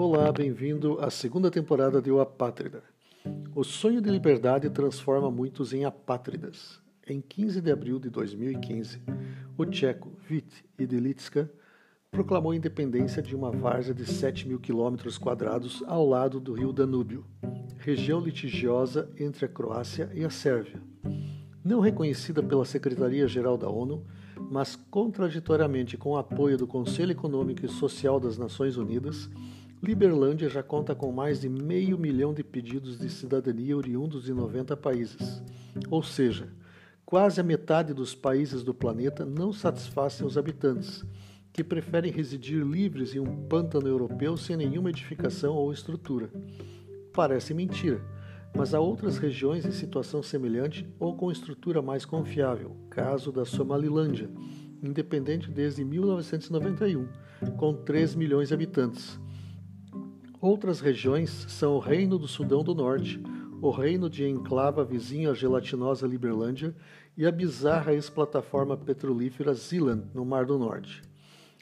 Olá, bem-vindo à segunda temporada de O Apátrida. O sonho de liberdade transforma muitos em apátridas. Em 15 de abril de 2015, o tcheco Vít Idlitska proclamou a independência de uma várzea de 7 mil quilômetros quadrados ao lado do rio Danúbio, região litigiosa entre a Croácia e a Sérvia. Não reconhecida pela Secretaria-Geral da ONU, mas contraditoriamente com o apoio do Conselho Econômico e Social das Nações Unidas, Liberlândia já conta com mais de meio milhão de pedidos de cidadania oriundos de 90 países. Ou seja, quase a metade dos países do planeta não satisfazem os habitantes, que preferem residir livres em um pântano europeu sem nenhuma edificação ou estrutura. Parece mentira mas há outras regiões em situação semelhante ou com estrutura mais confiável, caso da Somalilândia, independente desde 1991, com 3 milhões de habitantes. Outras regiões são o Reino do Sudão do Norte, o Reino de Enclava vizinho à gelatinosa Liberlândia e a bizarra ex-plataforma petrolífera Zealand, no Mar do Norte.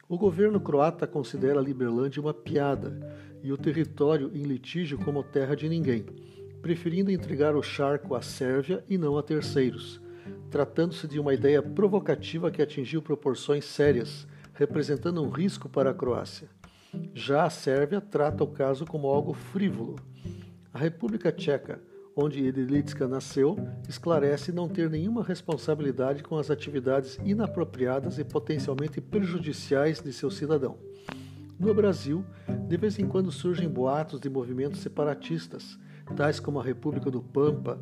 O governo croata considera a Liberlândia uma piada e o território em litígio como terra de ninguém preferindo entregar o charco à Sérvia e não a terceiros, tratando-se de uma ideia provocativa que atingiu proporções sérias, representando um risco para a Croácia. Já a Sérvia trata o caso como algo frívolo. A República Tcheca, onde Edilitska nasceu, esclarece não ter nenhuma responsabilidade com as atividades inapropriadas e potencialmente prejudiciais de seu cidadão. No Brasil, de vez em quando surgem boatos de movimentos separatistas, tais como a República do Pampa,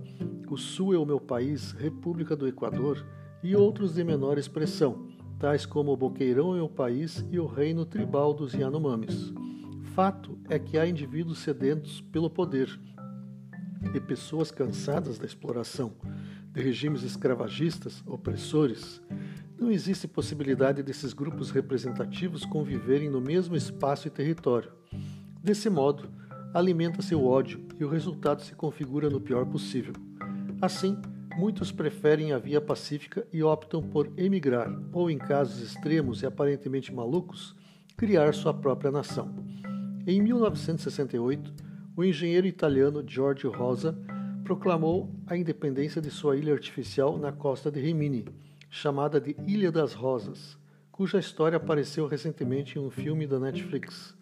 o Sul é o meu país, República do Equador e outros de menor expressão, tais como o Boqueirão é o país e o Reino Tribal dos Yanomamis. Fato é que há indivíduos sedentos pelo poder e pessoas cansadas da exploração, de regimes escravagistas, opressores. Não existe possibilidade desses grupos representativos conviverem no mesmo espaço e território. Desse modo, alimenta-se o ódio e o resultado se configura no pior possível. Assim, muitos preferem a via pacífica e optam por emigrar, ou em casos extremos e aparentemente malucos, criar sua própria nação. Em 1968, o engenheiro italiano Giorgio Rosa proclamou a independência de sua ilha artificial na costa de Rimini, chamada de Ilha das Rosas, cuja história apareceu recentemente em um filme da Netflix.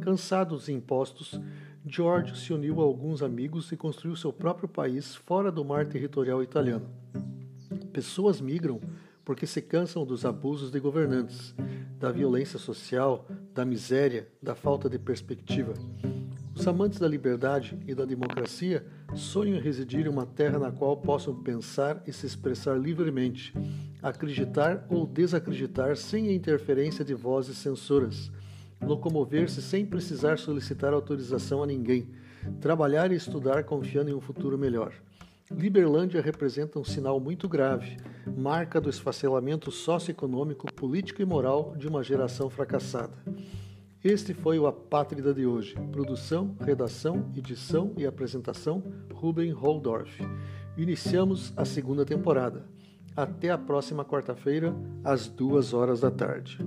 Cansado dos impostos, George se uniu a alguns amigos e construiu seu próprio país fora do mar territorial italiano. Pessoas migram porque se cansam dos abusos de governantes, da violência social, da miséria, da falta de perspectiva. Os amantes da liberdade e da democracia sonham em residir em uma terra na qual possam pensar e se expressar livremente, acreditar ou desacreditar sem a interferência de vozes censoras locomover-se sem precisar solicitar autorização a ninguém, trabalhar e estudar confiando em um futuro melhor. Liberlândia representa um sinal muito grave, marca do esfacelamento socioeconômico, político e moral de uma geração fracassada. Este foi o Apátrida de hoje. Produção, redação, edição e apresentação, Ruben Holdorf. Iniciamos a segunda temporada. Até a próxima quarta-feira, às duas horas da tarde.